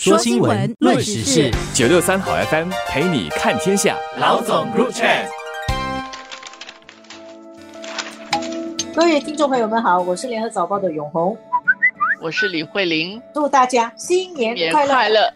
说新闻，论时事，九六三好 FM 陪你看天下。老总 Group Chat，各位听众朋友们好，我是联合早报的永红，我是李慧玲，祝大家新年快乐！快乐！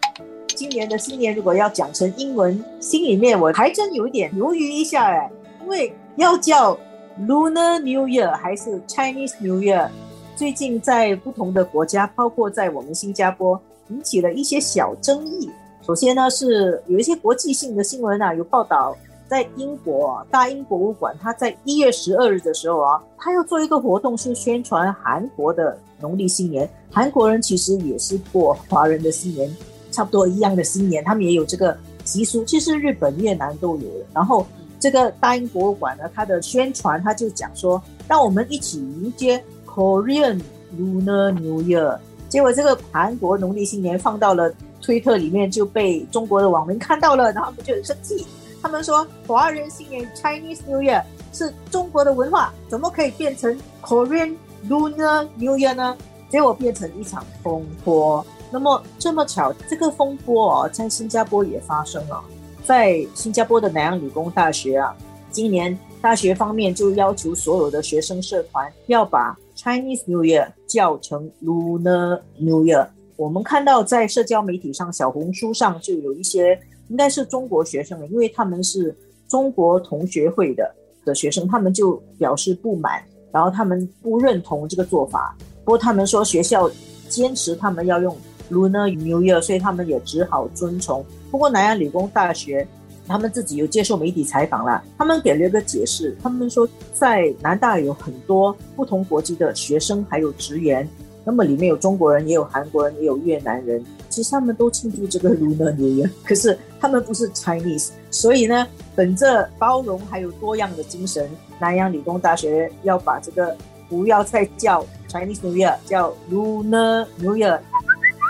今年的新年如果要讲成英文，心里面我还真有一点犹豫一下哎，因为要叫 Lunar New Year 还是 Chinese New Year，最近在不同的国家，包括在我们新加坡。引起了一些小争议。首先呢，是有一些国际性的新闻啊，有报道在英国大英博物馆，他在一月十二日的时候啊，他要做一个活动，是宣传韩国的农历新年。韩国人其实也是过华人的新年，差不多一样的新年，他们也有这个习俗。其实日本、越南都有。然后这个大英博物馆呢，它的宣传他就讲说，让我们一起迎接 Korean Lunar New Year。结果这个韩国农历新年放到了推特里面，就被中国的网民看到了，然后他们就很生气。他们说华人新年 Chinese New Year 是中国的文化，怎么可以变成 Korean Lunar New Year 呢？结果变成一场风波。那么这么巧，这个风波哦，在新加坡也发生了，在新加坡的南洋理工大学啊，今年大学方面就要求所有的学生社团要把。Chinese New Year 叫成 Lunar New Year。我们看到在社交媒体上，小红书上就有一些应该是中国学生，因为他们是中国同学会的的学生，他们就表示不满，然后他们不认同这个做法。不过他们说学校坚持他们要用 Lunar New Year，所以他们也只好遵从。不过南洋理工大学。他们自己有接受媒体采访了，他们给了一个解释。他们说，在南大有很多不同国籍的学生，还有职员，那么里面有中国人，也有韩国人，也有越南人。其实他们都庆祝这个 Lunar New Year，可是他们不是 Chinese，所以呢，本着包容还有多样的精神，南洋理工大学要把这个不要再叫 Chinese New Year，叫 Lunar New Year。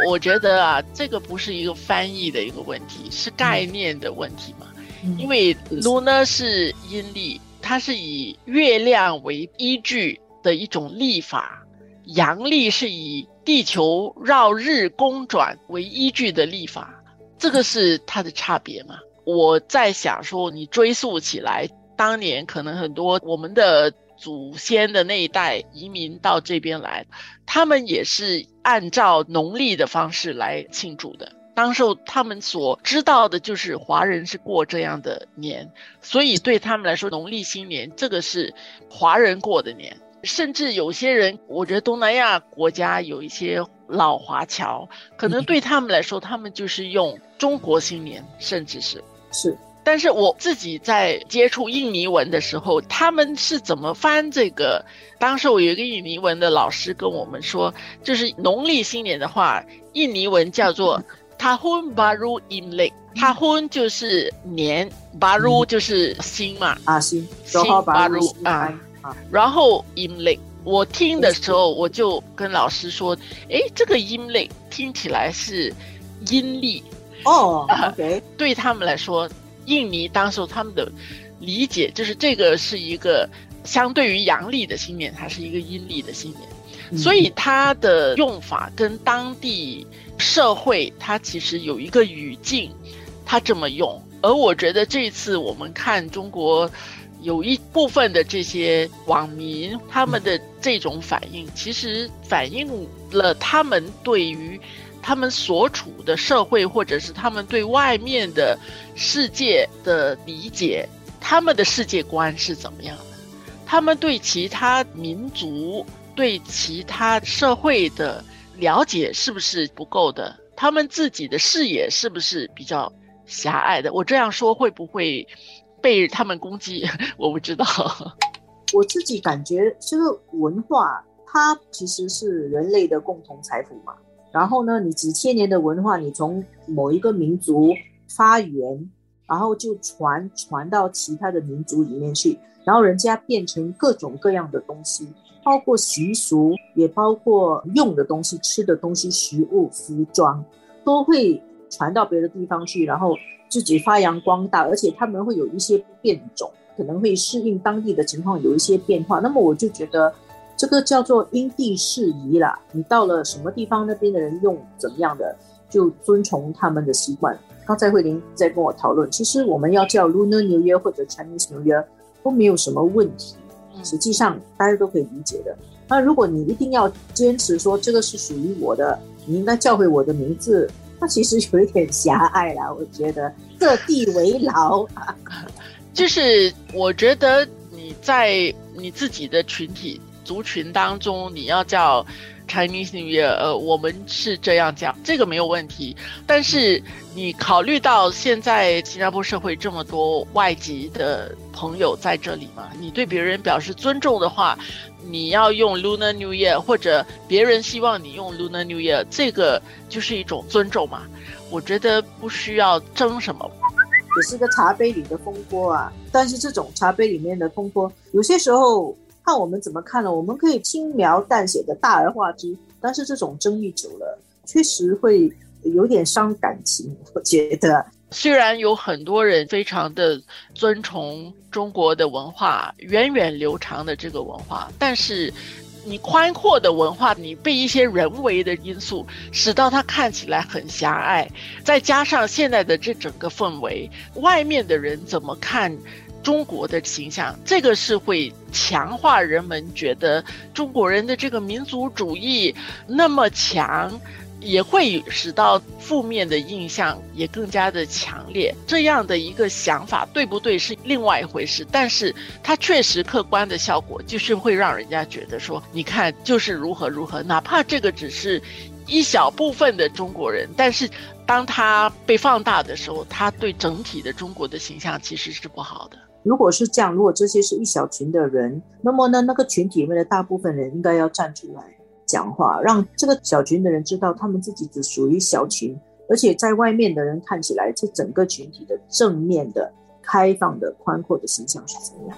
我觉得啊，这个不是一个翻译的一个问题，是概念的问题嘛。因为 Luna 是阴历，它是以月亮为依据的一种历法；阳历是以地球绕日公转为依据的历法。这个是它的差别嘛？我在想说，你追溯起来，当年可能很多我们的。祖先的那一代移民到这边来，他们也是按照农历的方式来庆祝的。当时候他们所知道的就是华人是过这样的年，所以对他们来说，农历新年这个是华人过的年。甚至有些人，我觉得东南亚国家有一些老华侨，可能对他们来说，他们就是用中国新年，甚至是是。但是我自己在接触印尼文的时候，他们是怎么翻这个？当时我有一个印尼文的老师跟我们说，就是农历新年的话，印尼文叫做 Tahun Baru Imlek，Tahun 就是年，Baru 就是新嘛，啊新，新 Baru 啊，然后 Imlek，我听的时候我就跟老师说，哎，这个 Imlek 听起来是阴历。哦，OK，对他们来说。印尼当时他们的理解就是这个是一个相对于阳历的新年，它是一个阴历的新年，所以它的用法跟当地社会它其实有一个语境，它这么用。而我觉得这次我们看中国有一部分的这些网民他们的这种反应，其实反映了他们对于。他们所处的社会，或者是他们对外面的世界的理解，他们的世界观是怎么样的？他们对其他民族、对其他社会的了解是不是不够的？他们自己的视野是不是比较狭隘的？我这样说会不会被他们攻击？我不知道。我自己感觉，这个文化它其实是人类的共同财富嘛。然后呢，你几千年的文化，你从某一个民族发源，然后就传传到其他的民族里面去，然后人家变成各种各样的东西，包括习俗，也包括用的东西、吃的东西、食物、服装，都会传到别的地方去，然后自己发扬光大，而且他们会有一些变种，可能会适应当地的情况，有一些变化。那么我就觉得。这个叫做因地适宜啦。你到了什么地方，那边的人用怎么样的就遵从他们的习惯。刚才慧玲在跟我讨论，其实我们要叫 Lunar New Year 或者 Chinese New Year 都没有什么问题，实际上大家都可以理解的。那如果你一定要坚持说这个是属于我的，你应该叫回我的名字，那其实有一点狭隘啦。我觉得各地为牢，就是我觉得你在你自己的群体族群当中，你要叫 Chinese New Year，呃，我们是这样讲，这个没有问题。但是你考虑到现在新加坡社会这么多外籍的朋友在这里嘛，你对别人表示尊重的话。你要用 Lunar New Year，或者别人希望你用 Lunar New Year，这个就是一种尊重嘛。我觉得不需要争什么，也是个茶杯里的风波啊。但是这种茶杯里面的风波，有些时候看我们怎么看了，我们可以轻描淡写的大而化之。但是这种争议久了，确实会有点伤感情。我觉得。虽然有很多人非常的尊崇中国的文化，源远流长的这个文化，但是你宽阔的文化，你被一些人为的因素使到它看起来很狭隘，再加上现在的这整个氛围，外面的人怎么看中国的形象，这个是会强化人们觉得中国人的这个民族主义那么强。也会使到负面的印象也更加的强烈。这样的一个想法对不对是另外一回事，但是它确实客观的效果就是会让人家觉得说，你看就是如何如何，哪怕这个只是一小部分的中国人，但是当他被放大的时候，他对整体的中国的形象其实是不好的。如果是这样，如果这些是一小群的人，那么呢，那个群体里面的大部分人应该要站出来。讲话，让这个小群的人知道，他们自己只属于小群，而且在外面的人看起来，这整个群体的正面的、开放的、宽阔的形象是怎么样。